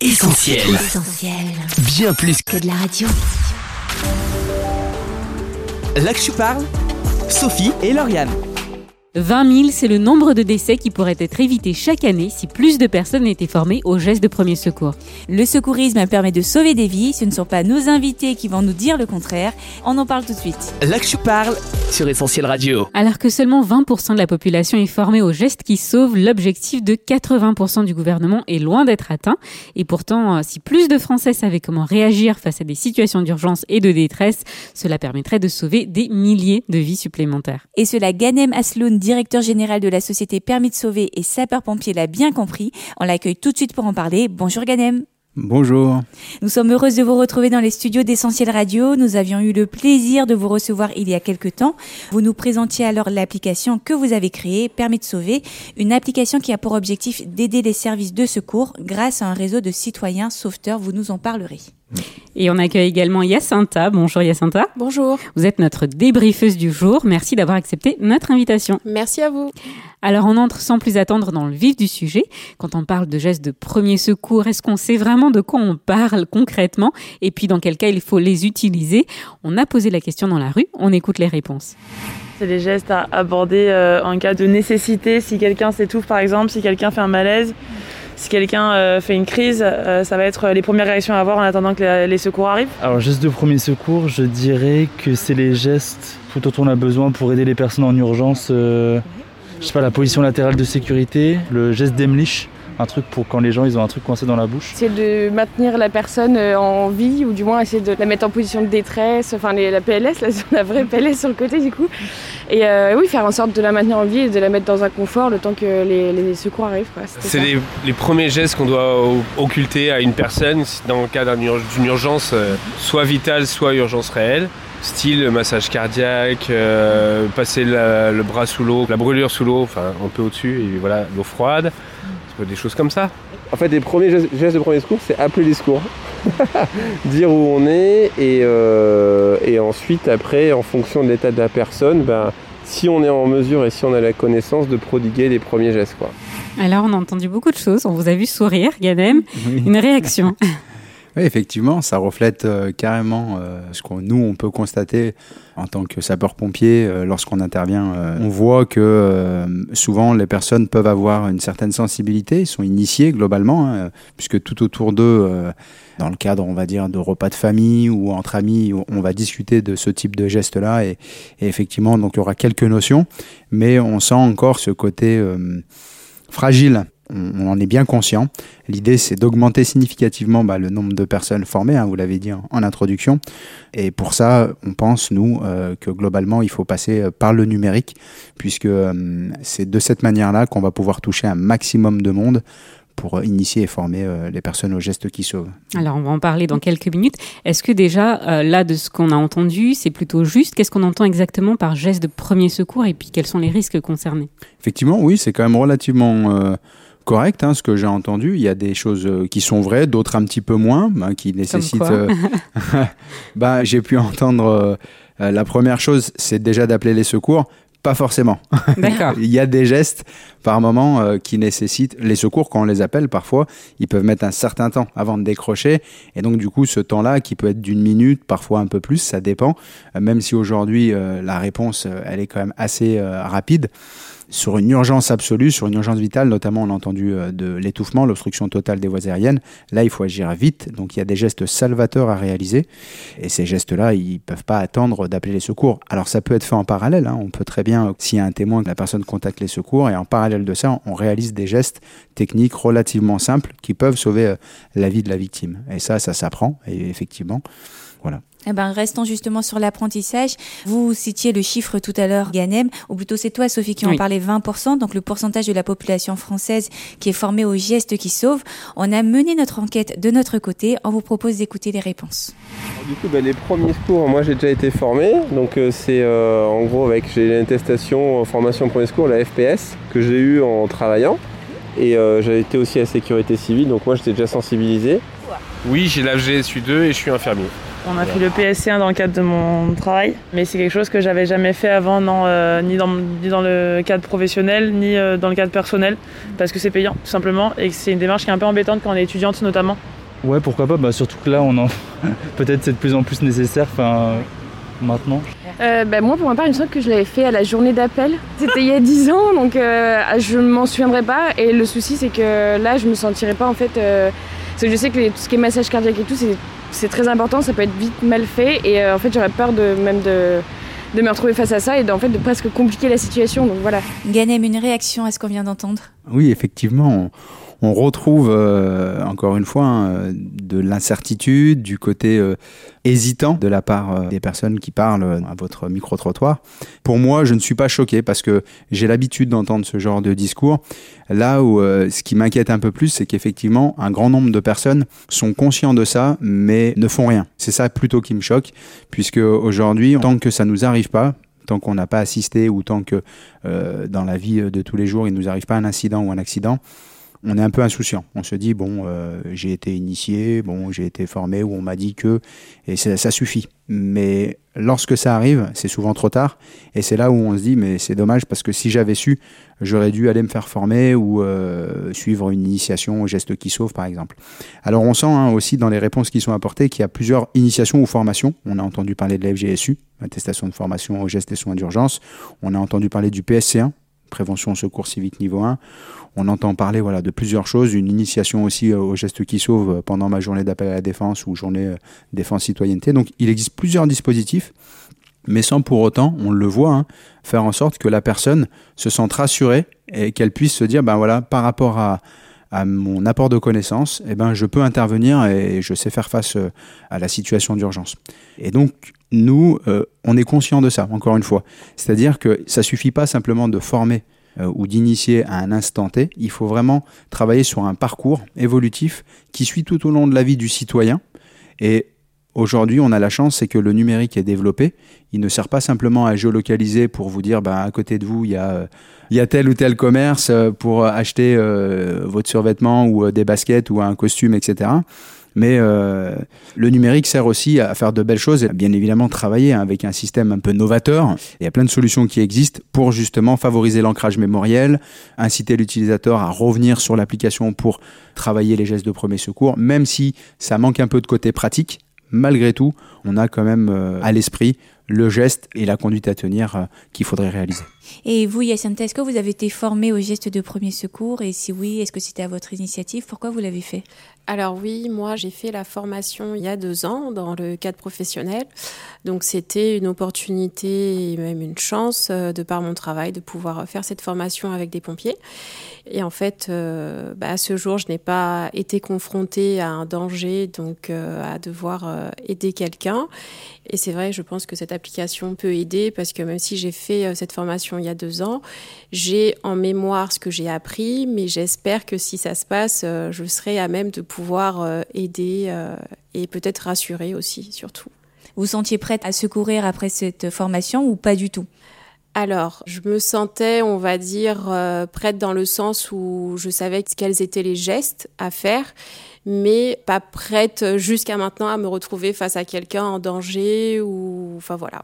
Essentiel. Essentiel. Bien plus Que de la radio. Là que je parle, Sophie et Lauriane. 20 000, c'est le nombre de décès qui pourraient être évités chaque année si plus de personnes étaient formées aux gestes de premier secours. Le secourisme permet de sauver des vies, ce ne sont pas nos invités qui vont nous dire le contraire. On en parle tout de suite. Là que je parle sur Essentiel Radio. Alors que seulement 20% de la population est formée aux gestes qui sauvent, l'objectif de 80% du gouvernement est loin d'être atteint. Et pourtant, euh, si plus de Français savaient comment réagir face à des situations d'urgence et de détresse, cela permettrait de sauver des milliers de vies supplémentaires. Et cela, Ganem Asloun, directeur général de la société Permis de Sauver et sapeur-pompier, l'a bien compris. On l'accueille tout de suite pour en parler. Bonjour Ganem. Bonjour. Nous sommes heureuses de vous retrouver dans les studios d'Essentiel Radio. Nous avions eu le plaisir de vous recevoir il y a quelque temps. Vous nous présentiez alors l'application que vous avez créée, Permis de sauver, une application qui a pour objectif d'aider les services de secours grâce à un réseau de citoyens sauveteurs. Vous nous en parlerez. Et on accueille également Yacinta. Bonjour Yacinta. Bonjour. Vous êtes notre débriefeuse du jour. Merci d'avoir accepté notre invitation. Merci à vous. Alors on entre sans plus attendre dans le vif du sujet. Quand on parle de gestes de premier secours, est-ce qu'on sait vraiment de quoi on parle concrètement? Et puis dans quel cas il faut les utiliser? On a posé la question dans la rue, on écoute les réponses. C'est les gestes à aborder euh, en cas de nécessité, si quelqu'un s'étouffe par exemple, si quelqu'un fait un malaise, si quelqu'un euh, fait une crise, euh, ça va être les premières réactions à avoir en attendant que les, secours arrivent. Alors, geste de premier secours, je dirais que c'est les gestes dont on a besoin pour aider les personnes en urgence. euh, je sais pas, la position latérale de sécurité, le geste d'Emlich, un truc pour quand les gens ils ont un truc coincé dans la bouche. C'est de maintenir la personne euh, en vie ou du moins essayer de la mettre en position de détresse, enfin les- la PLS, la, la vraie PLS sur le côté du coup. Et euh, oui, faire en sorte de la maintenir en vie et de la mettre dans un confort le temps que les, les secours arrivent. C'est les, les premiers gestes qu'on doit occulter à une personne dans le cas d'une urgence euh, soit vitale, soit urgence réelle. Style massage cardiaque, euh, passer la- le bras sous l'eau, la brûlure sous l'eau, enfin un peu au-dessus, et voilà, l'eau froide, des choses comme ça. En fait, les premiers gestes de premier secours, c'est appeler les secours. Dire où on est et, euh, et ensuite, après, en fonction de l'état de la personne, ben, si on est en mesure et si on a la connaissance de prodiguer les premiers gestes. Quoi. Alors on a entendu beaucoup de choses, on vous a vu sourire, Ganem. Une réaction Oui, effectivement, ça reflète euh, carrément euh, ce qu'on nous on peut constater en tant que sapeur-pompier euh, lorsqu'on intervient. euh, on voit que euh, souvent les personnes peuvent avoir une certaine sensibilité, ils sont initiés globalement, hein, puisque tout autour d'eux, euh, dans le cadre, on va dire, de repas de famille ou entre amis, on va discuter de ce type de gestes-là, et, et effectivement, donc il y aura quelques notions, mais on sent encore ce côté fragile. On, en est bien conscient. L'idée, c'est d'augmenter significativement bah, le nombre de personnes formées, hein, vous l'avez dit en, en introduction. Et pour ça, on pense, nous, euh, que globalement, il faut passer euh, par le numérique, puisque euh, c'est de cette manière-là qu'on va pouvoir toucher un maximum de monde pour initier et former euh, les personnes aux gestes qui sauvent. Alors on va en parler dans quelques minutes. Est-ce que déjà, euh, là, de ce qu'on a entendu, c'est plutôt juste? Qu'est-ce qu'on entend exactement par geste de premier secours? Et puis quels sont les risques concernés? Effectivement, oui, c'est quand même relativement correct, hein, ce que j'ai entendu. Il y a des choses euh, qui sont vraies, d'autres un petit peu moins, hein, qui nécessitent. euh, bah, j'ai pu entendre euh, euh, la première chose, c'est déjà d'appeler les secours. Pas forcément. D'accord. Il y a des gestes par moment euh, qui nécessitent les secours quand on les appelle parfois, ils peuvent mettre un certain temps avant de décrocher et donc du coup ce temps-là qui peut être d'une minute, parfois un peu plus, ça dépend. Euh, même si aujourd'hui la réponse elle est quand même assez rapide sur une urgence absolue, sur une urgence vitale, notamment on a entendu euh, de l'étouffement, l'obstruction totale des voies aériennes. Là, il faut agir vite, donc il y a des gestes salvateurs à réaliser. Et ces gestes-là, ils peuvent pas attendre d'appeler les secours. Alors ça peut être fait en parallèle. hein. On peut très bien, s'il y a un témoin, que la personne contacte les secours, et en parallèle de ça, on réalise des gestes techniques relativement simples qui peuvent sauver euh, la vie de la victime. Et ça, ça s'apprend. Et effectivement, voilà. Eh ben, restons justement sur l'apprentissage. Vous citiez le chiffre tout à l'heure, Ganem, ou plutôt c'est toi, Sophie, qui en Oui. parlait 20%, donc le pourcentage de la population française qui est formée aux gestes qui sauvent. On a mené notre enquête de notre côté. On vous propose d'écouter les réponses. Du coup, ben, les premiers secours, moi j'ai déjà été formé. Donc, euh, c'est euh, en gros avec j'ai l'attestation en formation premier secours, la FPS, que j'ai eu en travaillant. Et euh, j'ai été aussi à la sécurité civile, donc moi j'étais déjà sensibilisé. Oui, j'ai la GSU2 et je suis infirmier. On a fait le PSC1 dans le cadre de mon travail, mais c'est quelque chose que j'avais jamais fait avant, non, euh, ni, dans, ni dans le cadre professionnel, ni euh, dans le cadre personnel, parce que c'est payant, tout simplement, et que c'est une démarche qui est un peu embêtante quand on est étudiante notamment. Ouais, pourquoi pas, bah, surtout que là, on en... peut-être c'est de plus en plus nécessaire, enfin, maintenant. Euh, bah, moi, pour ma part, il me semble que je l'avais fait à la journée d'appel. C'était il y a 10 ans, donc euh, je m'en souviendrai pas. Et le souci, c'est que là, je me sentirais pas en fait. Parce que je sais que les- tout ce qui est massage cardiaque et tout, c'est- très important, ça peut être vite mal fait. Et euh, en fait, j'aurais peur de même de, de me retrouver face à ça et d'en fait de presque compliquer la situation. Donc voilà. Ganem, une réaction à ce qu'on vient d'entendre? Oui, effectivement, on, on retrouve euh, encore une fois hein, de l'incertitude, du côté euh, hésitant de la part euh, des personnes qui parlent à votre micro-trottoir. Pour moi, je ne suis pas choqué parce que j'ai l'habitude d'entendre ce genre de discours. Là où euh, ce qui m'inquiète un peu plus, c'est qu'effectivement, un grand nombre de personnes sont conscients de ça, mais ne font rien. C'est ça plutôt qui me choque, puisque aujourd'hui, tant que ça nous arrive pas, tant qu'on n'a pas assisté ou tant que euh, dans la vie de tous les jours, il ne nous arrive pas un incident ou un accident, on est un peu insouciant. On se dit, bon, euh, j'ai été initié, bon, j'ai été formé ou on m'a dit que, et ça, suffit. Mais lorsque ça arrive, c'est souvent trop tard. Et c'est là où on se dit, mais c'est dommage parce que si j'avais su, j'aurais dû aller me faire former ou euh, suivre une initiation au geste qui sauve, par exemple. Alors on sent hein, aussi dans les réponses qui sont apportées qu'il y a plusieurs initiations ou formations. On a entendu parler de la attestation de formation aux gestes et soins d'urgence. On a entendu parler du PSC1, prévention secours civique niveau 1. On entend parler voilà, de plusieurs choses, une initiation aussi euh, aux gestes qui sauvent euh, pendant ma journée d'appel à la défense ou journée euh, défense citoyenneté. Donc il existe plusieurs dispositifs, mais sans pour autant, on le voit, hein, faire en sorte que la personne se sente rassurée et qu'elle puisse se dire, ben voilà, par rapport à, à mon apport de connaissances, eh ben, je peux intervenir et je sais faire face euh, à la situation d'urgence. Et donc, nous, euh, on est conscient de ça, encore une fois. C'est-à-dire que ça suffit pas simplement de former euh, ou d'initier à un instant T, il faut vraiment travailler sur un parcours évolutif qui suit tout au long de la vie du citoyen. Et aujourd'hui, on a la chance, c'est que le numérique est développé. Il ne sert pas simplement à géolocaliser pour vous dire, bah, à côté de vous, il y a, euh, il y a tel ou tel commerce euh, pour acheter euh, votre survêtement ou euh, des baskets ou un costume, etc. Mais euh, le numérique sert aussi à faire de belles choses et bien évidemment travailler hein, avec un système un peu novateur. Il y a plein de solutions qui existent pour justement favoriser l'ancrage mémoriel, inciter l'utilisateur à revenir sur l'application pour travailler les gestes de premier secours, même si ça manque un peu de côté pratique. Malgré tout, on a quand même euh, à l'esprit le geste et la conduite à tenir euh, qu'il faudrait réaliser. Et vous, Yacinthe, est-ce que vous avez été formé au geste de premier secours? Et si oui, est-ce que c'était à votre initiative? Pourquoi vous l'avez fait? Alors oui, moi j'ai fait la formation il y a deux ans dans le cadre professionnel. Donc c'était une opportunité et même une chance euh, de par mon travail de pouvoir faire cette formation avec des pompiers. Et en fait, euh, bah, à ce jour, je n'ai pas été confrontée à un danger, donc euh, à devoir aider quelqu'un. Et c'est vrai, je pense que cette application peut aider parce que même si j'ai fait cette formation il y a deux ans, j'ai en mémoire ce que j'ai appris, mais j'espère que si ça se passe, je serai à même de pouvoir euh, aider euh, et peut-être rassurer aussi, surtout. Vous vous sentiez prête à secourir après cette formation ou pas du tout? Alors, je me sentais, on va dire, euh, prête dans le sens où je savais quels étaient les gestes à faire, mais pas prête jusqu'à maintenant à me retrouver face à quelqu'un en danger ou, enfin voilà.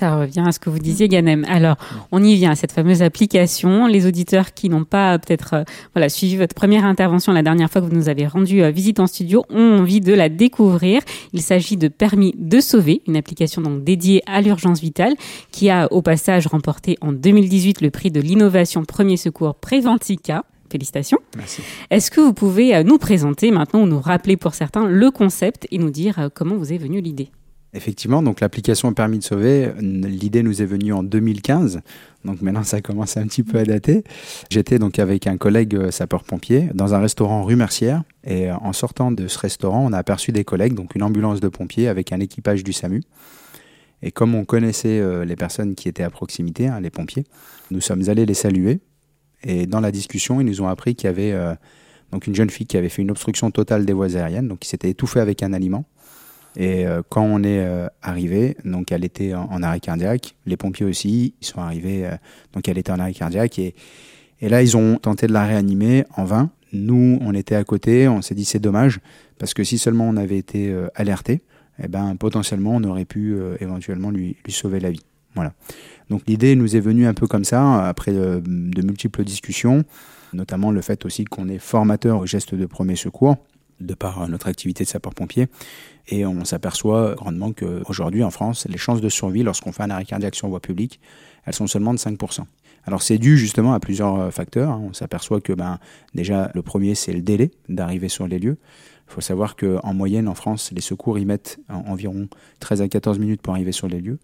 Ça revient à ce que vous disiez, Ganem. Alors, on y vient à cette fameuse application. Les auditeurs qui n'ont pas peut-être euh, voilà suivi votre première intervention la dernière fois que vous nous avez rendu euh, visite en studio ont envie de la découvrir. Il s'agit de Permis de sauver, une application donc dédiée à l'urgence vitale qui a au passage remporté en 2018 le prix de l'innovation premier secours Préventica. Félicitations. Merci. Est-ce que vous pouvez euh, nous présenter maintenant ou nous rappeler pour certains le concept et nous dire euh, comment vous est venue l'idée? Effectivement, donc l'application Permis de sauver, l'idée nous est venue en 2015. Donc maintenant, ça commence un petit peu à dater. J'étais donc avec un collègue euh, sapeur-pompier dans un restaurant rue Mercière. Et euh, en sortant de ce restaurant, on a aperçu des collègues, donc une ambulance de pompiers avec un équipage du SAMU. Et comme on connaissait euh, les personnes qui étaient à proximité, hein, les pompiers, nous sommes allés les saluer. Et dans la discussion, ils nous ont appris qu'il y avait donc une jeune fille qui avait fait une obstruction totale des voies aériennes, donc qui s'était étouffée avec un aliment. Et euh, quand on est euh, arrivé, donc elle était en, arrêt cardiaque. Les pompiers aussi, ils sont arrivés, euh, donc elle était en arrêt cardiaque. Et, là, ils ont tenté de la réanimer en vain. Nous, on était à côté, on s'est dit c'est dommage, parce que si seulement on avait été alerté, eh ben, potentiellement, on aurait pu éventuellement lui, sauver la vie. Voilà. Donc l'idée nous est venue un peu comme ça, après de, multiples discussions, notamment le fait aussi qu'on est formateur au geste de premier secours, de par notre activité de sapeur-pompier. Et on s'aperçoit grandement qu'aujourd'hui en France, les chances de survie lorsqu'on fait un arrêt cardiaque sur voie publique, elles sont seulement de 5%. Alors c'est dû justement à plusieurs facteurs. On s'aperçoit que ben, déjà le premier c'est le délai d'arriver sur les lieux. Il faut savoir qu'en moyenne en France, les secours y mettent environ 13 à 14 minutes pour arriver sur les lieux.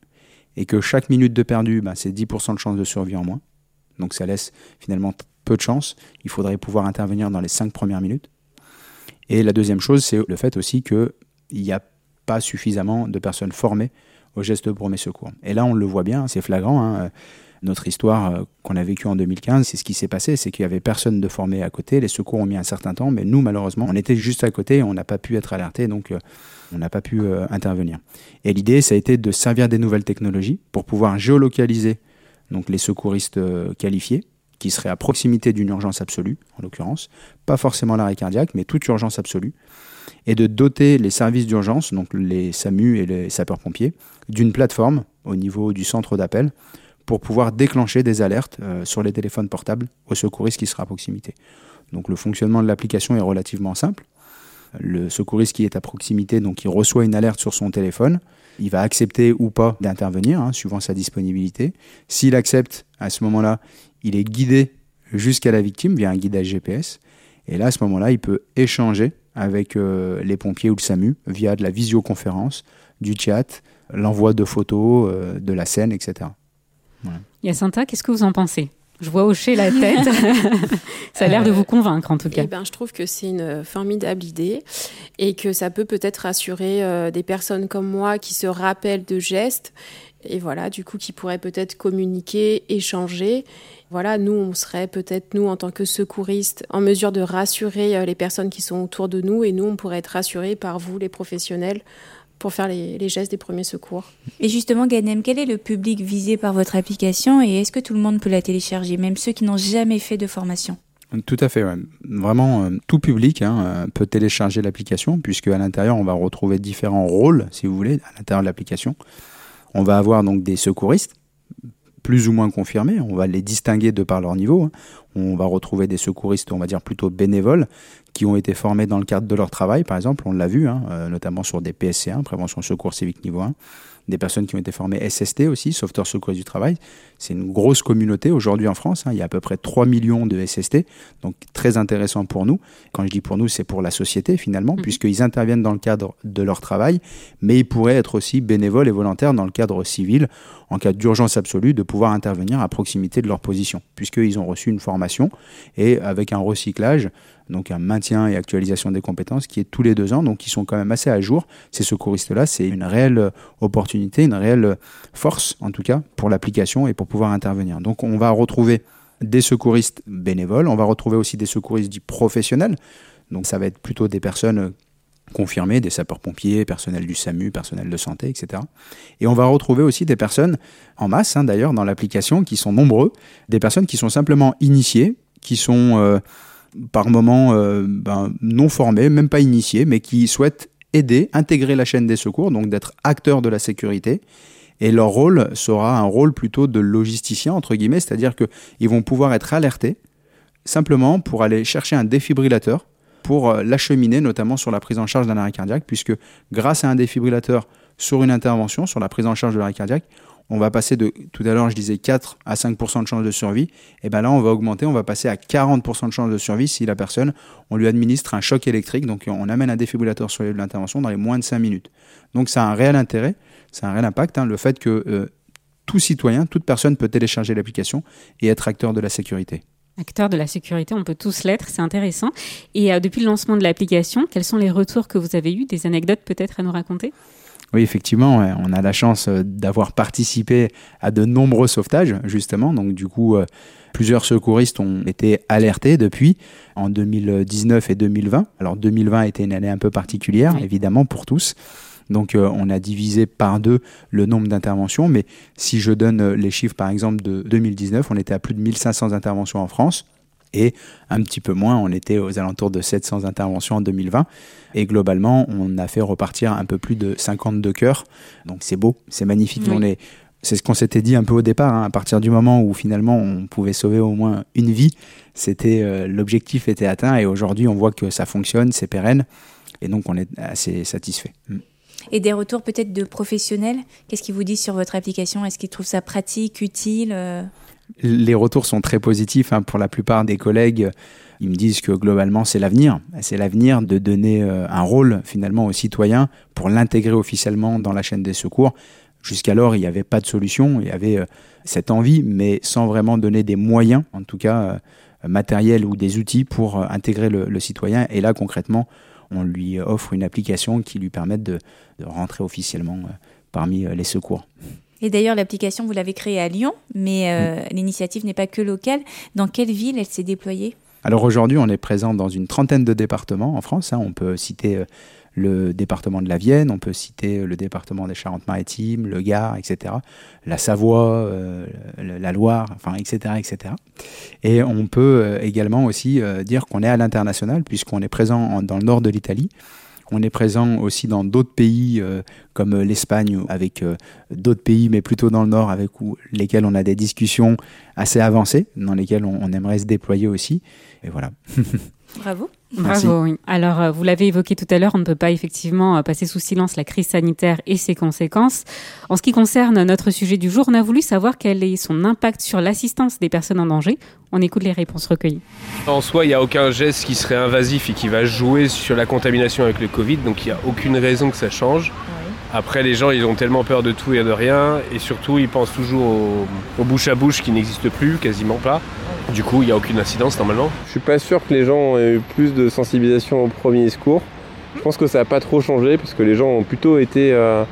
Et que chaque minute de perdu, ben, c'est 10% de chance de survie en moins. Donc ça laisse finalement peu de chance. Il faudrait pouvoir intervenir dans les 5 premières minutes. Et la deuxième chose, c'est le fait aussi qu'il n'y a pas suffisamment de personnes formées au geste de premier secours. Et là, on le voit bien, c'est flagrant. Hein. Notre histoire euh, qu'on a vécue en 2015, c'est ce qui s'est passé, c'est qu'il n'y avait personne de formé à côté. Les secours ont mis un certain temps, mais nous, malheureusement, on était juste à côté et on n'a pas pu être alerté, donc euh, on n'a pas pu euh, intervenir. Et l'idée, ça a été de servir des nouvelles technologies pour pouvoir géolocaliser donc les secouristes qualifiés qui seraient à proximité d'une urgence absolue, en l'occurrence, pas forcément l'arrêt cardiaque, mais toute urgence absolue, et de doter les services d'urgence, donc les SAMU et les sapeurs-pompiers, d'une plateforme au niveau du centre d'appel pour pouvoir déclencher des alertes euh, sur les téléphones portables aux secouristes qui sera à proximité. Donc le fonctionnement de l'application est relativement simple. Le secouriste qui est à proximité, donc il reçoit une alerte sur son téléphone, il va accepter ou pas d'intervenir, hein, suivant sa disponibilité. S'il accepte, à ce moment-là, il est guidé jusqu'à la victime via un guidage GPS. Et là, à ce moment-là, il peut échanger avec euh, les pompiers ou le SAMU via de la visioconférence, du chat, l'envoi de photos euh, de la scène, etc. Voilà. Yacinta, qu'est-ce que vous en pensez? Je vois hocher la tête. ça a l'air de vous convaincre en tout cas. Eh ben, je trouve que c'est une formidable idée et que ça peut peut-être rassurer euh, des personnes comme moi qui se rappellent de gestes et voilà, du coup, qui pourraient peut-être communiquer, échanger. Voilà, nous, on serait peut-être, nous, en tant que secouristes, en mesure de rassurer les personnes qui sont autour de nous et nous, on pourrait être rassurés par vous, les professionnels, pour faire les, les, gestes des premiers secours. Et justement, Ganem, quel est le public visé par votre application et est-ce que tout le monde peut la télécharger, même ceux qui n'ont jamais fait de formation? Tout à fait, ouais. vraiment euh, tout public hein, peut télécharger l'application puisque à l'intérieur on va retrouver différents rôles, si vous voulez, à l'intérieur de l'application. On va avoir donc des secouristes plus ou moins confirmés, on va les distinguer de par leur niveau. Hein. On va retrouver des secouristes, on va dire plutôt bénévoles, qui ont été formés dans le cadre de leur travail, par exemple, on l'a vu, hein, euh, notamment sur des PSC1, prévention secours civique niveau 1, des personnes qui ont été formées SST aussi, sauveteurs secouristes du travail. C'est une grosse communauté aujourd'hui en France. Hein. il y a à peu près 3 millions de SST, donc très intéressant pour nous. Quand je dis pour nous, c'est pour la société finalement, mmh. puisqu'ils interviennent dans le cadre de leur travail, mais ils pourraient être aussi bénévoles et volontaires dans le cadre civil, en cas d'urgence absolue, de pouvoir intervenir à proximité de leur position, puisqu'ils ont reçu une formation et avec un recyclage donc un maintien et actualisation des compétences qui est tous les deux ans, donc ils sont quand même assez à jour. Ces secouristes-là, c'est une réelle opportunité, une réelle force en tout cas pour l'application et pour pouvoir intervenir. Donc on va retrouver des secouristes bénévoles, on va retrouver aussi des secouristes dits professionnels, donc ça va être plutôt des personnes confirmées, des sapeurs-pompiers, personnel du SAMU, personnel de santé, etc. Et on va retrouver aussi des personnes en masse, hein, d'ailleurs, dans l'application, qui sont nombreux, des personnes qui sont simplement initiées, qui sont... Euh, par moments euh, ben, non formés, même pas initiés, mais qui souhaitent aider, intégrer la chaîne des secours, donc d'être acteurs de la sécurité. Et leur rôle sera un rôle plutôt de logisticien, entre guillemets, c'est-à-dire qu'ils vont pouvoir être alertés simplement pour aller chercher un défibrillateur pour euh, l'acheminer, notamment sur la prise en charge d'un arrêt cardiaque, puisque grâce à un défibrillateur sur une intervention, sur la prise en charge de l'arrêt cardiaque, on va passer de, tout à l'heure je disais 4 à 5% de chance de survie, et bien là on va augmenter, on va passer à 40% de chance de survie si la personne, on lui administre un choc électrique, donc on amène un défibrillateur sur l'intervention dans les moins de 5 minutes. Donc ça a un réel intérêt, ça a un réel impact, hein, le fait que euh, tout citoyen, toute personne peut télécharger l'application et être acteur de la sécurité. Acteur de la sécurité, on peut tous l'être, c'est intéressant. Et euh, depuis le lancement de l'application, quels sont les retours que vous avez eus, des anecdotes peut-être à nous raconter? Oui, effectivement, on a la chance euh, d'avoir participé à de nombreux sauvetages, justement. Donc, du coup, euh, plusieurs secouristes ont été alertés depuis en 2019 et 2020. Alors, 2020 a été une année un peu particulière, évidemment, pour tous. Donc, euh, on a divisé par deux le nombre d'interventions. Mais si je donne les chiffres, par exemple, de 2019, on était à plus de 1500 interventions en France. Et un petit peu moins, on était aux alentours de 700 interventions en 2020. Et globalement, on a fait repartir un peu plus de 52 cœurs. Donc c'est beau, c'est magnifique. On est, c'est ce qu'on s'était dit un peu au départ. hein. À partir du moment où finalement on pouvait sauver au moins une vie, c'était euh, l'objectif était atteint. Et aujourd'hui, on voit que ça fonctionne, c'est pérenne. Et donc on est assez satisfait. Mm. Et des retours peut-être de professionnels? Qu'est-ce qu'ils vous disent sur votre application? Est-ce qu'ils trouvent ça pratique, utile euh? Les retours sont très positifs hein, pour la plupart des collègues. Ils me disent que globalement, c'est l'avenir. C'est l'avenir de donner euh, un rôle finalement aux citoyens pour l'intégrer officiellement dans la chaîne des secours. Jusqu'alors, il n'y avait pas de solution. Il y avait euh, cette envie, mais sans vraiment donner des moyens, en tout cas euh, matériels ou des outils pour intégrer le, citoyen. Et là, concrètement, on lui offre une application qui lui permette de, rentrer officiellement parmi les secours. Et d'ailleurs, l'application, vous l'avez créée à Lyon, mais euh, l'initiative n'est pas que locale. Dans quelle ville elle s'est déployée? Alors aujourd'hui, on est présent dans une trentaine de départements en France. hein. On peut citer euh, le département de la Vienne, on peut citer euh, le département des Charentes-Maritimes, le Gard, etc. La Savoie, euh, la Loire, enfin, etc., etc. Et on peut également aussi dire qu'on est à l'international puisqu'on est présent en- dans le nord de l'Italie. On est présent aussi dans d'autres pays euh, comme l'Espagne, avec euh, d'autres pays, mais plutôt dans le nord, avec lesquels on a des discussions assez avancées, dans lesquelles on, on aimerait se déployer aussi. Et voilà. Bravo. Merci. Bravo, oui. Alors, euh, vous l'avez évoqué tout à l'heure, on ne peut pas effectivement euh, passer sous silence la crise sanitaire et ses conséquences. En ce qui concerne notre sujet du jour, on a voulu savoir quel est son impact sur l'assistance des personnes en danger. On écoute les réponses recueillies. En soi, il n'y a aucun geste qui serait invasif et qui va jouer sur la contamination avec le Covid, donc il n'y a aucune raison que ça change. Après, les gens, ils ont tellement peur de tout et de rien, et surtout, ils pensent toujours au, bouche à bouche qui n'existe plus, quasiment pas. Du coup, il n'y a aucune incidence normalement. Je suis pas sûr que les gens aient eu plus de sensibilisation au premier secours. Je pense que ça n'a pas trop changé parce que les gens ont plutôt été euh,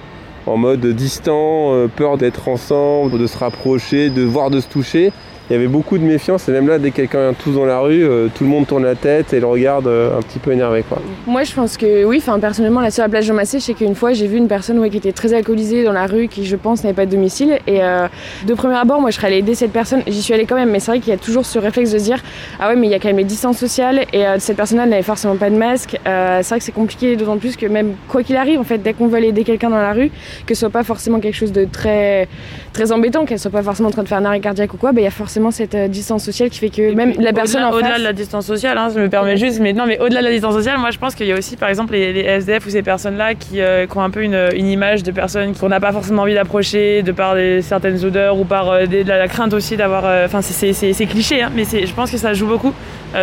en mode distant, euh, peur d'être ensemble, de se rapprocher, de voir, de se toucher. Il y avait beaucoup de méfiance et même là, dès que quelqu'un tousse dans la rue, euh, tout le monde tourne la tête et le regarde euh, un petit peu énervé. Quoi. Moi, je pense que oui. Enfin, personnellement, la la plage de Massé, je sais qu'une fois, j'ai vu une personne ouais, qui était très alcoolisée dans la rue, qui, je pense, n'avait pas de domicile. Et euh, de premier abord, moi, je serais allée aider cette personne. J'y suis allée quand même, mais c'est vrai qu'il y a toujours ce réflexe de se dire ah ouais, mais il y a quand même les distances sociales. Et cette personne-là n'avait forcément pas de masque. C'est vrai que c'est compliqué, d'autant plus que même quoi qu'il arrive, en fait, dès qu'on veut aller aider quelqu'un dans la rue, que ce soit pas forcément quelque chose de très très embêtant, qu'elle soit pas forcément en train de faire un arrêt cardiaque ou quoi, bah, il y a forcément cette euh, distance sociale qui fait que même la personne Au-delà en au-delà face. de la distance sociale, hein, je me permets juste, mais non, mais au-delà de la distance sociale, moi je pense qu'il y a aussi par exemple les, les SDF ou ces personnes-là qui, euh, qui ont un peu une, une image de personnes qu'on n'a pas forcément envie d'approcher de par des, certaines odeurs ou par euh, des- de la, la crainte aussi d'avoir. Enfin, c'est- c'est c'est- c'est cliché, hein, mais c'est- je pense que ça joue beaucoup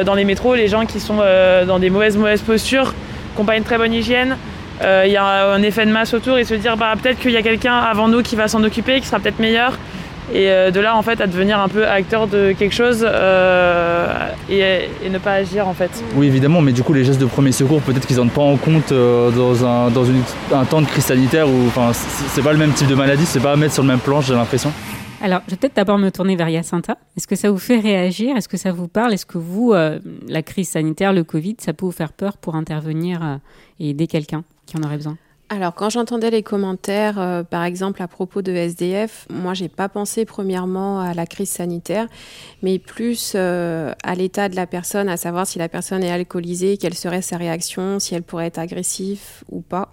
dans les métros, les gens qui sont dans des mauvaises, mauvaises postures, qui n'ont pas une très bonne hygiène. Il y a un effet de masse autour et se dire bah, peut-être qu'il y a quelqu'un avant nous qui va s'en occuper, qui sera peut-être meilleur. Et euh, de là, en fait, à devenir un peu acteur de quelque chose euh, et, et ne pas agir, en fait. Oui, évidemment, mais du coup, les gestes de premier secours, peut-être qu'ils n'en pas en compte euh, dans, un, dans une- un temps de crise sanitaire où enfin, c'est pas le même type de maladie, c'est pas à mettre sur le même plan, j'ai l'impression. Alors, je vais peut-être d'abord me tourner vers Jacinta. Est-ce que ça vous fait réagir? Est-ce que ça vous parle? Est-ce que vous, euh, la crise sanitaire, le Covid, ça peut vous faire peur pour intervenir euh, et aider quelqu'un qui en aurait besoin? Alors, quand j'entendais les commentaires, euh, par exemple, à propos de SDF, moi, j'ai pas pensé premièrement à la crise sanitaire, mais plus euh, à l'état de la personne, à savoir si la personne est alcoolisée, quelle serait sa réaction, si elle pourrait être agressive ou pas.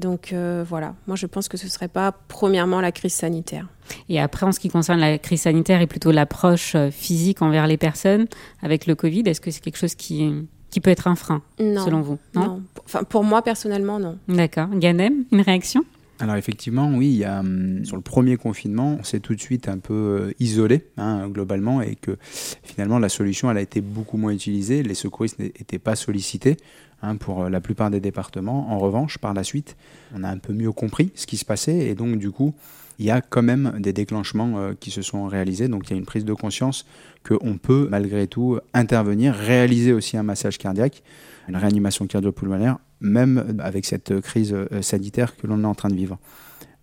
Donc euh, voilà, moi je pense que ce serait pas premièrement la crise sanitaire. Et après, en ce qui concerne la crise sanitaire et plutôt l'approche physique envers les personnes avec le Covid, est-ce que c'est quelque chose qui, qui peut être un frein, Non. selon vous Non. Enfin, pour moi personnellement, non. D'accord. Ganem, une réaction Alors effectivement, oui, il y a, hum, sur le premier confinement, on s'est tout de suite un peu euh, isolé hein, globalement et que finalement la solution elle a été beaucoup moins utilisée. Les secouristes n'étaient pas sollicités hein, pour euh, la plupart des départements. En revanche, par la suite, on a un peu mieux compris ce qui se passait et donc du coup, il y a quand même des déclenchements euh, qui se sont réalisés. Donc il y a une prise de conscience qu'on peut malgré tout intervenir, réaliser aussi un massage cardiaque, une réanimation cardio-pulmonaire, même avec cette crise euh, sanitaire que l'on est en train de vivre.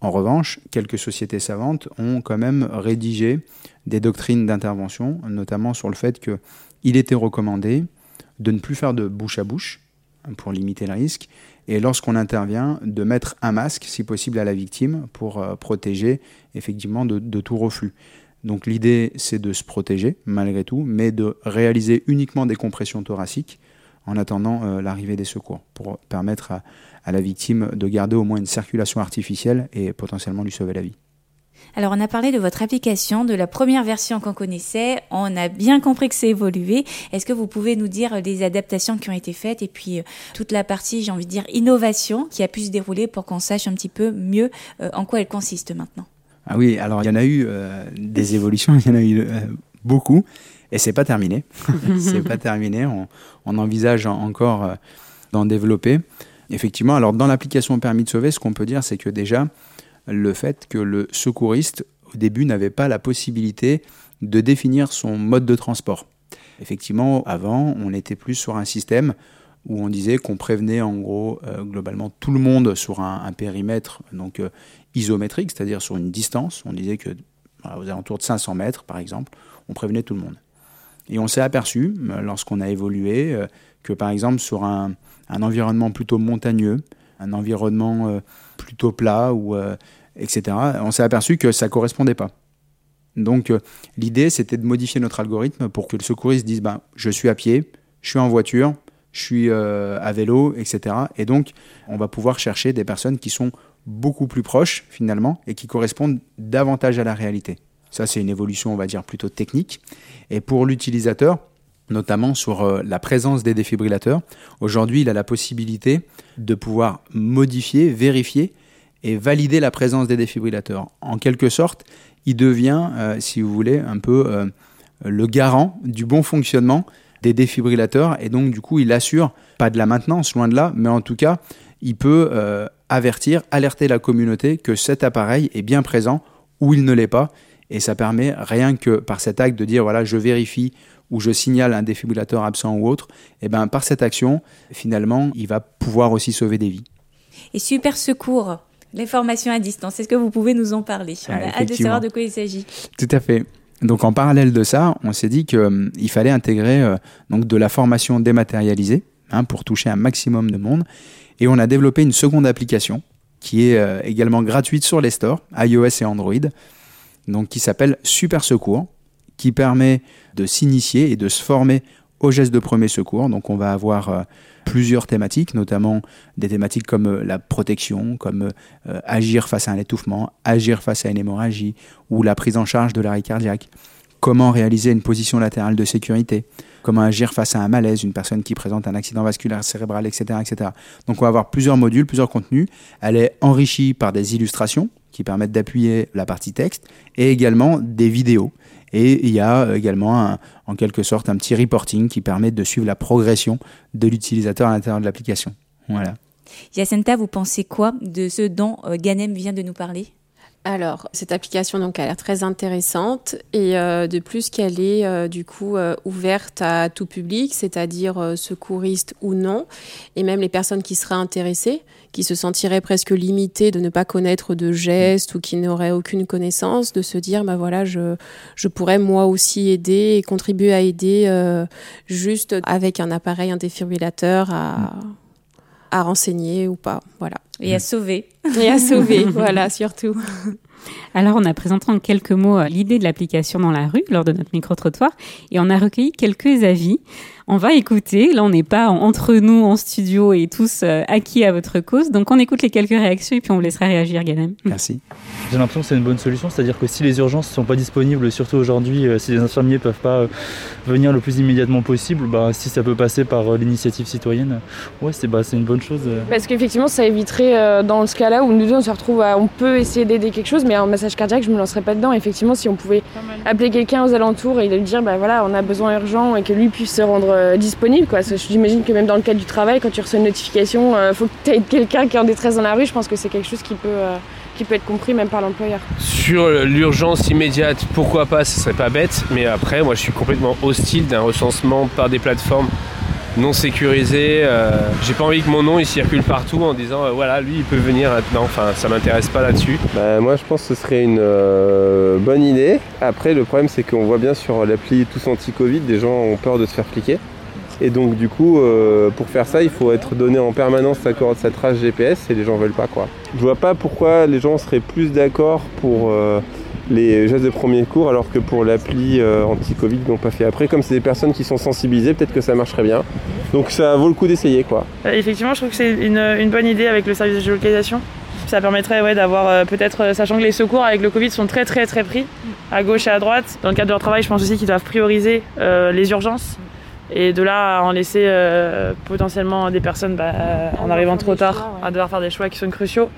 En revanche, quelques sociétés savantes ont quand même rédigé des doctrines d'intervention, notamment sur le fait qu'il était recommandé de ne plus faire de bouche à bouche hein, pour limiter le risque, et lorsqu'on intervient, de mettre un masque, si possible, à la victime pour euh, protéger effectivement de, tout reflux. Donc l'idée, c'est de se protéger malgré tout, mais de réaliser uniquement des compressions thoraciques en attendant euh, l'arrivée des secours, pour permettre à la victime de garder au moins une circulation artificielle et potentiellement lui sauver la vie. Alors on a parlé de votre application, de la première version qu'on connaissait, on a bien compris que c'est évolué. Est-ce que vous pouvez nous dire les adaptations qui ont été faites et puis euh, toute la partie, j'ai envie de dire, innovation qui a pu se dérouler pour qu'on sache un petit peu mieux euh, en quoi elle consiste maintenant? Ah oui, alors il y en a eu euh, des évolutions, il y en a eu beaucoup et c'est pas terminé. c'est pas terminé, on, on envisage encore d'en développer. Effectivement, alors dans l'application Permis de sauver, ce qu'on peut dire, c'est que déjà, le fait que le secouriste, au début, n'avait pas la possibilité de définir son mode de transport. Effectivement, avant, on était plus sur un système où on disait qu'on prévenait en gros euh, globalement tout le monde sur un, périmètre donc euh, isométrique, c'est-à-dire sur une distance. On disait que aux alentours de 500 mètres, par exemple, on prévenait tout le monde. Et on s'est aperçu, euh, lorsqu'on a évolué, que par exemple sur un, environnement plutôt montagneux, un environnement plutôt plat etc., on s'est aperçu que ça correspondait pas. Donc euh, l'idée, c'était de modifier notre algorithme pour que le secouriste dise, ben, je suis à pied, je suis en voiture, je suis euh, à vélo, etc. Et donc, on va pouvoir chercher des personnes qui sont beaucoup plus proches, finalement, et qui correspondent davantage à la réalité. Ça, c'est une évolution, on va dire, plutôt technique. Et pour l'utilisateur, notamment sur euh, la présence des défibrillateurs, aujourd'hui, il a la possibilité de pouvoir modifier, vérifier et valider la présence des défibrillateurs. En quelque sorte, il devient, euh, si vous voulez, un peu euh, le garant du bon fonctionnement des défibrillateurs. Et donc du coup il assure pas de la maintenance loin de là mais en tout cas il peut euh, avertir alerter la communauté que cet appareil est bien présent ou il ne l'est pas. Et ça permet rien que par cet acte de dire voilà je vérifie ou je signale un défibrillateur absent ou autre et ben par cette action finalement il va pouvoir aussi sauver des vies. Et super secours les formations à distance, est-ce que vous pouvez nous en parler? On a hâte de savoir de quoi il s'agit. Tout à fait. Donc en parallèle de ça, on s'est dit qu'il euh, fallait intégrer euh, donc de la formation dématérialisée hein, pour toucher un maximum de monde. Et on a développé une seconde application qui est euh, également gratuite sur les stores, iOS et Android, donc qui s'appelle Super Secours, qui permet de s'initier et de se former aux gestes de premier secours. Donc on va avoir plusieurs thématiques, notamment des thématiques comme euh, la protection, comme euh, agir face à un étouffement, agir face à une hémorragie ou la prise en charge de l'arrêt cardiaque. Comment réaliser une position latérale de sécurité? Comment agir face à un malaise, une personne qui présente un accident vasculaire cérébral, etc., etc. Donc on va avoir plusieurs modules, plusieurs contenus. Elle est enrichie par des illustrations qui permettent d'appuyer la partie texte et également des vidéos et il y a également, en quelque sorte, un petit reporting qui permet de suivre la progression de l'utilisateur à l'intérieur de l'application. Voilà. Yacenta, vous pensez quoi de ce dont euh, Ganem vient de nous parler? Alors, cette application donc a l'air très intéressante et euh, de plus qu'elle est euh, du coup ouverte à tout public, c'est-à-dire secouristes ou non, et même les personnes qui seraient intéressées qui se sentirait presque limité de ne pas connaître de gestes ou qui n'aurait aucune connaissance, de se dire, bah voilà, je, je pourrais moi aussi aider et contribuer à aider euh, juste avec un appareil, un défibrillateur à, à renseigner ou pas. Voilà. Et à sauver. Et à sauver, voilà, surtout. Alors, on a présenté en quelques mots euh, l'idée de l'application dans la rue lors de notre micro-trottoir et on a recueilli quelques avis. On va écouter. Là, on n'est pas entre nous en studio et tous euh, acquis à votre cause. Donc, on écoute les quelques réactions et puis on vous laissera réagir, Ganem. Merci. J'ai l'impression que c'est une bonne solution, c'est-à-dire que si les urgences ne sont pas disponibles, surtout aujourd'hui, euh, si les infirmiers ne peuvent pas euh, venir le plus immédiatement possible, bah, si ça peut passer par l'initiative citoyenne, ouais, c'est bah, une bonne chose. Parce qu'effectivement, ça éviterait dans ce cas-là où nous deux on se retrouve à, on peut essayer d'aider quelque chose, mais en massage cardiaque, je me lancerais pas dedans. Effectivement, si on pouvait appeler quelqu'un aux alentours et lui dire, bah voilà, on a besoin urgent et que lui puisse se rendre euh, disponible. Quoi. J'imagine que même dans le cadre du travail, quand tu reçois une notification, il euh, faut que tu aies quelqu'un qui est en détresse dans la rue. Je pense que c'est quelque chose qui peut, euh, qui peut être compris même par l'employeur. Sur l'urgence immédiate, pourquoi pas, ce serait pas bête. Mais après, moi, je suis complètement hostile d'un recensement par des plateformes non sécurisé. Euh, j'ai pas envie que mon nom il circule partout en disant euh, voilà lui il peut venir maintenant. Enfin ça m'intéresse pas là-dessus. Bah, moi je pense que ce serait une euh, bonne idée. Après le problème c'est qu'on voit bien sur l'appli tous anti-Covid des gens ont peur de se faire cliquer. Et donc du coup pour faire ça il faut être donné en permanence sa, sa trace GPS et les gens veulent pas quoi. Je vois pas pourquoi les gens seraient plus d'accord pour les gestes de premier cours, alors que pour l'appli euh, anti-Covid, ils n'ont pas fait. Après, comme c'est des personnes qui sont sensibilisées, peut-être que ça marcherait bien. Donc ça vaut le coup d'essayer, quoi. Euh, effectivement, je trouve que c'est une, bonne idée avec le service de géolocalisation. Ça permettrait ouais, d'avoir euh, peut-être, sachant que les secours avec le Covid sont très très très pris, à gauche et à droite. Dans le cadre de leur travail, je pense aussi qu'ils doivent prioriser les urgences. Et de là à en laisser potentiellement des personnes bah, en arrivant trop tard, à devoir faire des choix qui sont cruciaux.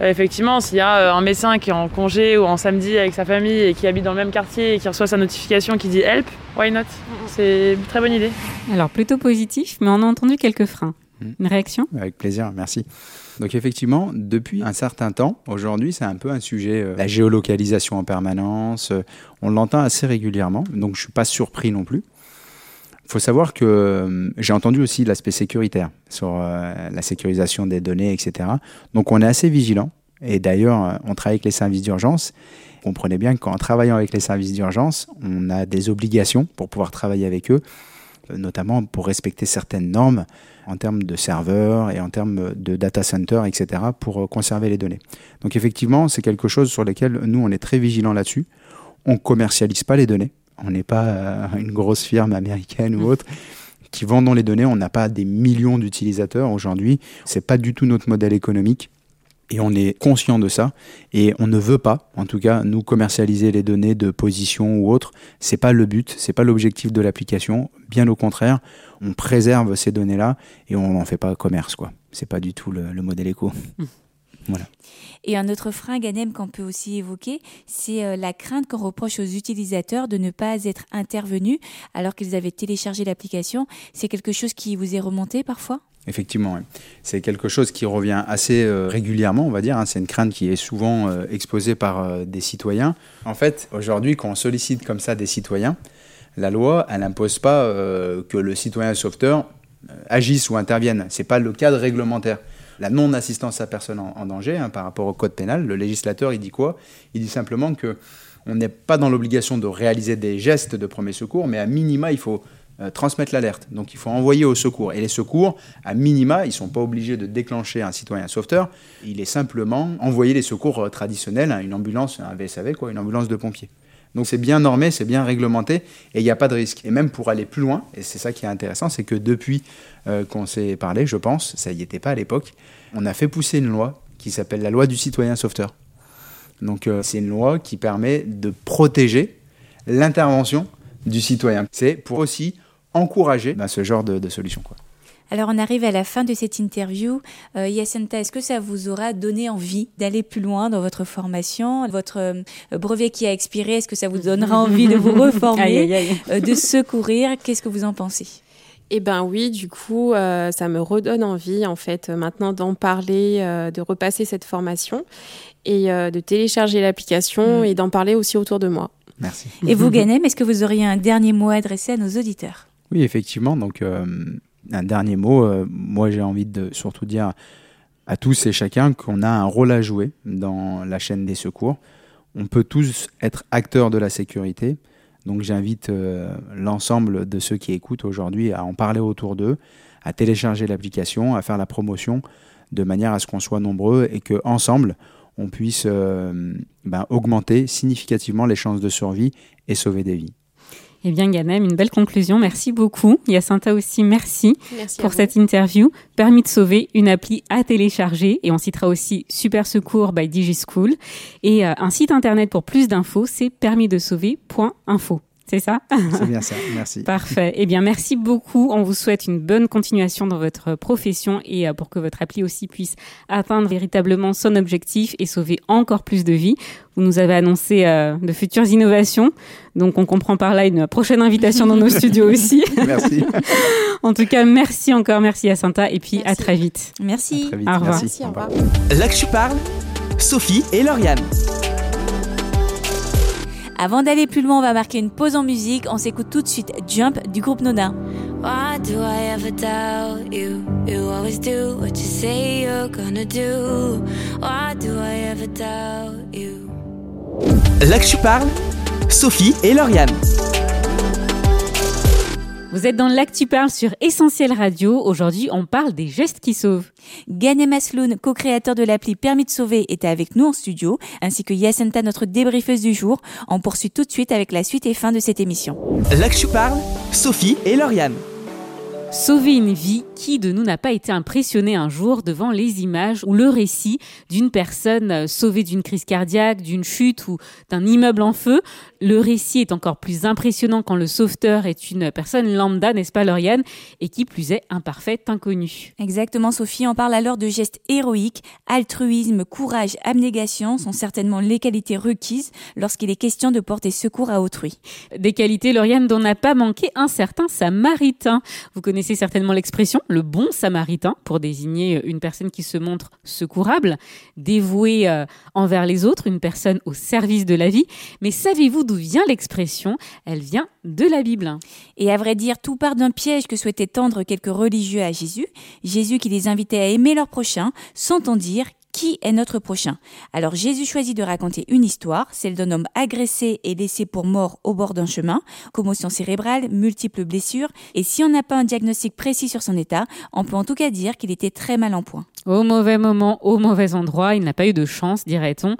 Euh, effectivement, s'il y a euh, un médecin qui est en congé ou en samedi avec sa famille et qui habite dans le même quartier et qui reçoit sa notification qui dit help, why not C'est une très bonne idée. Alors plutôt positif, mais on a entendu quelques freins. Une réaction? Avec plaisir, merci. Donc effectivement, depuis un certain temps, aujourd'hui, c'est un peu un sujet, euh, la géolocalisation en permanence. euh, on l'entend assez régulièrement, donc je suis pas surpris non plus. Il faut savoir que euh, j'ai entendu aussi l'aspect sécuritaire sur euh, la sécurisation des données, etc. Donc on est assez vigilant. Et d'ailleurs, euh, on travaille avec les services d'urgence. Comprenez bien qu'en travaillant avec les services d'urgence, on a des obligations pour pouvoir travailler avec eux, notamment pour respecter certaines normes en termes de serveurs et en termes de data center, etc., pour conserver les données. Donc effectivement, c'est quelque chose sur lequel nous, on est très vigilants là-dessus. On commercialise pas les données. On n'est pas euh, une grosse firme américaine ou autre qui vendons les données. On n'a pas des millions d'utilisateurs aujourd'hui. C'est pas du tout notre modèle économique. Et on est conscient de ça. Et on ne veut pas, en tout cas, nous commercialiser les données de position ou autre. C'est pas le but, c'est pas l'objectif de l'application. Bien au contraire, on préserve ces données-là et on n'en fait pas commerce, quoi. C'est pas du tout le, le modèle éco. Voilà. Et un autre frein, Ganem, qu'on peut aussi évoquer, c'est euh, la crainte qu'on reproche aux utilisateurs de ne pas être intervenus alors qu'ils avaient téléchargé l'application. C'est quelque chose qui vous est remonté parfois? Effectivement, c'est quelque chose qui revient assez euh, régulièrement, on va dire. hein. C'est une crainte qui est souvent euh, exposée par des citoyens. En fait, aujourd'hui, quand on sollicite comme ça des citoyens, la loi, elle n'impose pas que le citoyen sauveteur agisse ou intervienne. C'est pas le cadre réglementaire. La non-assistance à personne en, danger, hein, par rapport au code pénal, le législateur, il dit quoi? Il dit simplement que on n'est pas dans l'obligation de réaliser des gestes de premier secours, mais à minima, il faut euh, transmettre l'alerte. Donc il faut envoyer au secours. Et les secours, à minima, ils ne sont pas obligés de déclencher un citoyen sauveteur. Il est simplement envoyer les secours euh, traditionnels, hein, une ambulance, un VSAV, quoi, une ambulance de pompiers. Donc c'est bien normé, c'est bien réglementé et il n'y a pas de risque. Et même pour aller plus loin, et c'est ça qui est intéressant, c'est que depuis euh, qu'on s'est parlé, je pense, ça n'y était pas à l'époque, on a fait pousser une loi qui s'appelle la loi du citoyen sauveteur. Donc euh, c'est une loi qui permet de protéger l'intervention du citoyen. C'est pour aussi encourager ben, ce genre de, solution. Alors on arrive à la fin de cette interview. Euh, est-ce que ça vous aura donné envie d'aller plus loin dans votre formation Votre euh, brevet qui a expiré, est-ce que ça vous donnera envie de vous reformer, Aïe, aïe, aïe. euh, de secourir? Qu'est-ce que vous en pensez? Eh ben oui, du coup, euh, ça me redonne envie, en fait, euh, maintenant d'en parler, euh, de repasser cette formation et euh, de télécharger l'application Mm. et d'en parler aussi autour de moi. Merci. Et vous, Ganem, est-ce que vous auriez un dernier mot à adresser à nos auditeurs? Oui, effectivement. Donc, euh, un dernier mot. euh, moi, j'ai envie de surtout dire à tous et chacun qu'on a un rôle à jouer dans la chaîne des secours. On peut tous être acteurs de la sécurité. Donc, j'invite euh, l'ensemble de ceux qui écoutent aujourd'hui à en parler autour d'eux, à télécharger l'application, à faire la promotion de manière à ce qu'on soit nombreux et que ensemble on puisse euh, ben, augmenter significativement les chances de survie et sauver des vies. Eh bien, Ganem, une belle conclusion. Merci beaucoup. Yacintha aussi, merci Merci pour cette interview. Permis de sauver, une appli à télécharger. Et on citera aussi Super Secours by DigiSchool. Et euh, un site internet pour plus d'infos, c'est permisdesauver.info. C'est ça? C'est bien ça. Merci. Parfait. Eh bien, merci beaucoup. On vous souhaite une bonne continuation dans votre profession et euh, pour que votre appli aussi puisse atteindre véritablement son objectif et sauver encore plus de vies. Vous nous avez annoncé euh, de futures innovations. Donc, on comprend par là une prochaine invitation dans nos studios aussi. Merci. En tout cas, merci encore. Merci à Santa. Et puis, à très vite. Merci. À très vite. Au revoir. Merci. Merci, au revoir. Là que je parle, Sophie et Lauriane. Avant d'aller plus loin, on va marquer une pause en musique. On s'écoute tout de suite Jump du groupe Nona. Why do I ever doubt you? You always do what you say you're gonna do. Why do I ever doubt you? Là que je parle, Sophie et Lauriane. Vous êtes dans l'Actu Parle sur Essentiel Radio. Aujourd'hui, on parle des gestes qui sauvent. Ganem Asloun, co-créateur de l'appli Permis de sauver, était avec nous en studio, ainsi que Yacenta, notre débriefeuse du jour. On poursuit tout de suite avec la suite et fin de cette émission. L'Actu Parle, Sophie et Lauriane. Sauver une vie, qui de nous n'a pas été impressionné un jour devant les images ou le récit d'une personne euh, sauvée d'une crise cardiaque, d'une chute ou d'un immeuble en feu Le récit est encore plus impressionnant quand le sauveteur est une personne lambda, n'est-ce pas Lauriane Et qui plus est, un parfait inconnu. Exactement Sophie, on parle alors de gestes héroïques, altruisme, courage, abnégation sont certainement les qualités requises lorsqu'il est question de porter secours à autrui. Des qualités, Lauriane, dont n'a pas manqué un certain samaritain. Vous connaissez certainement l'expression le bon samaritain pour désigner une personne qui se montre secourable, dévouée euh, envers les autres, une personne au service de la vie. Mais savez-vous d'où vient l'expression? Elle vient de la Bible. Et à vrai dire, tout part d'un piège que souhaitaient tendre quelques religieux à Jésus. Jésus qui les invitait à aimer leur prochain, sans en dire qui est notre prochain? Alors Jésus choisit de raconter une histoire, celle d'un homme agressé et laissé pour mort au bord d'un chemin, commotion cérébrale, multiples blessures, et si on n'a pas un diagnostic précis sur son état, on peut en tout cas dire qu'il était très mal en point. Au mauvais moment, au mauvais endroit, il n'a pas eu de chance, dirait-on.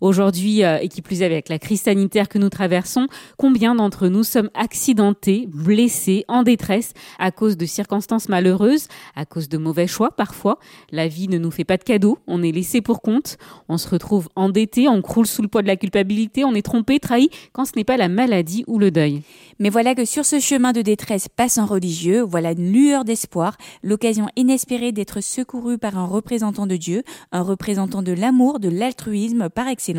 Aujourd'hui, euh, et qui plus est avec la crise sanitaire que nous traversons, combien d'entre nous sommes accidentés, blessés, en détresse à cause de circonstances malheureuses, à cause de mauvais choix parfois. La vie ne nous fait pas de cadeaux, on est laissé pour compte, on se retrouve endetté, on croule sous le poids de la culpabilité, on est trompé, trahi quand ce n'est pas la maladie ou le deuil. Mais voilà que sur ce chemin de détresse passant religieux, voilà une lueur d'espoir, l'occasion inespérée d'être secouru par un représentant de Dieu, un représentant de l'amour, de l'altruisme par excellence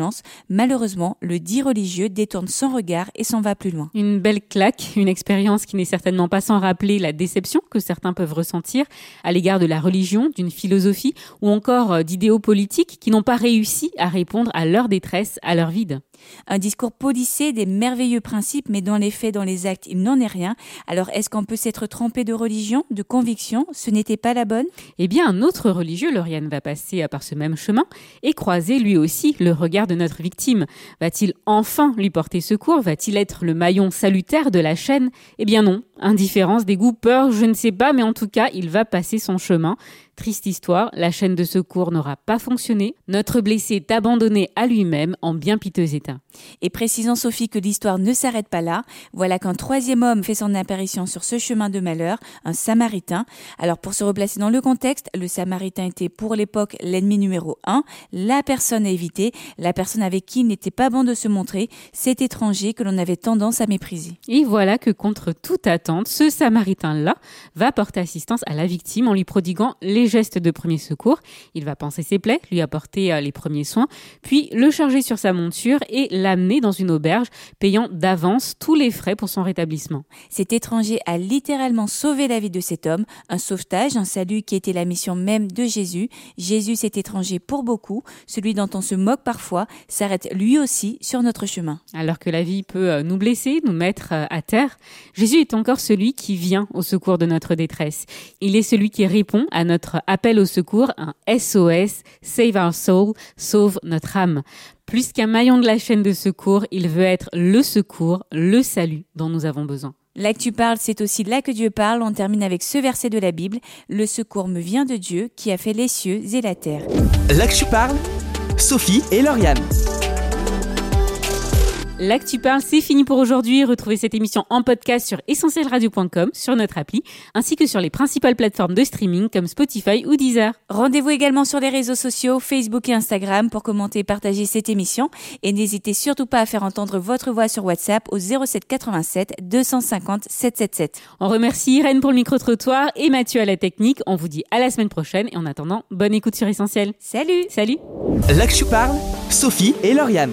Malheureusement, le dit religieux détourne son regard et s'en va plus loin. Une belle claque, une expérience qui n'est certainement pas sans rappeler la déception que certains peuvent ressentir à l'égard de la religion, d'une philosophie ou encore euh, d'idéaux politiques qui n'ont pas réussi à répondre à leur détresse, à leur vide. Un discours policé des merveilleux principes, mais dans les faits, dans les actes, il n'en est rien. Alors est-ce qu'on peut s'être trompé de religion, de conviction? Ce n'était pas la bonne? Eh bien, un autre religieux, Lauriane, va passer par ce même chemin et croiser lui aussi le regard de notre victime. Va-t-il enfin lui porter secours? Va-t-il être le maillon salutaire de la chaîne? Eh bien non. Indifférence, dégoût, peur, je ne sais pas, mais en tout cas, il va passer son chemin. Triste histoire, la chaîne de secours n'aura pas fonctionné. Notre blessé est abandonné à lui-même en bien piteux état. Et précisons Sophie que l'histoire ne s'arrête pas là. Voilà qu'un troisième homme fait son apparition sur ce chemin de malheur, un samaritain. Alors pour se replacer dans le contexte, le samaritain était pour l'époque l'ennemi numéro un, la personne à éviter, la personne avec qui il n'était pas bon de se montrer, cet étranger que l'on avait tendance à mépriser. Et voilà que contre toute attente, ce samaritain-là va porter assistance à la victime en lui prodiguant les gestes de premier secours. Il va penser ses plaies, lui apporter euh, les premiers soins, puis le charger sur sa monture et l'amener dans une auberge, payant d'avance tous les frais pour son rétablissement. Cet étranger a littéralement sauvé la vie de cet homme, un sauvetage, un salut qui était la mission même de Jésus. Jésus, cet étranger pour beaucoup, celui dont on se moque parfois, s'arrête lui aussi sur notre chemin. Alors que la vie peut euh, nous blesser, nous mettre euh, à terre, Jésus est encore celui qui vient au secours de notre détresse. Il est celui qui répond à notre appel au secours, un SOS, Save Our Soul, sauve notre âme. Plus qu'un maillon de la chaîne de secours, il veut être le secours, le salut dont nous avons besoin. Là que tu parles, c'est aussi là que Dieu parle. On termine avec ce verset de la Bible. Le secours me vient de Dieu qui a fait les cieux et la terre. Là que tu parles, Sophie et Lauriane. L'actu parle, c'est fini pour aujourd'hui. Retrouvez cette émission en podcast sur essentielradio.com, sur notre appli, ainsi que sur les principales plateformes de streaming comme Spotify ou Deezer. Rendez-vous également sur les réseaux sociaux, Facebook et Instagram pour commenter et partager cette émission. Et n'hésitez surtout pas à faire entendre votre voix sur WhatsApp au 07 87 250 777. On remercie Irène pour le micro-trottoir et Mathieu à la technique. On vous dit à la semaine prochaine et en attendant, bonne écoute sur Essentiel. Salut Salut L'actu parle, Sophie et Lauriane.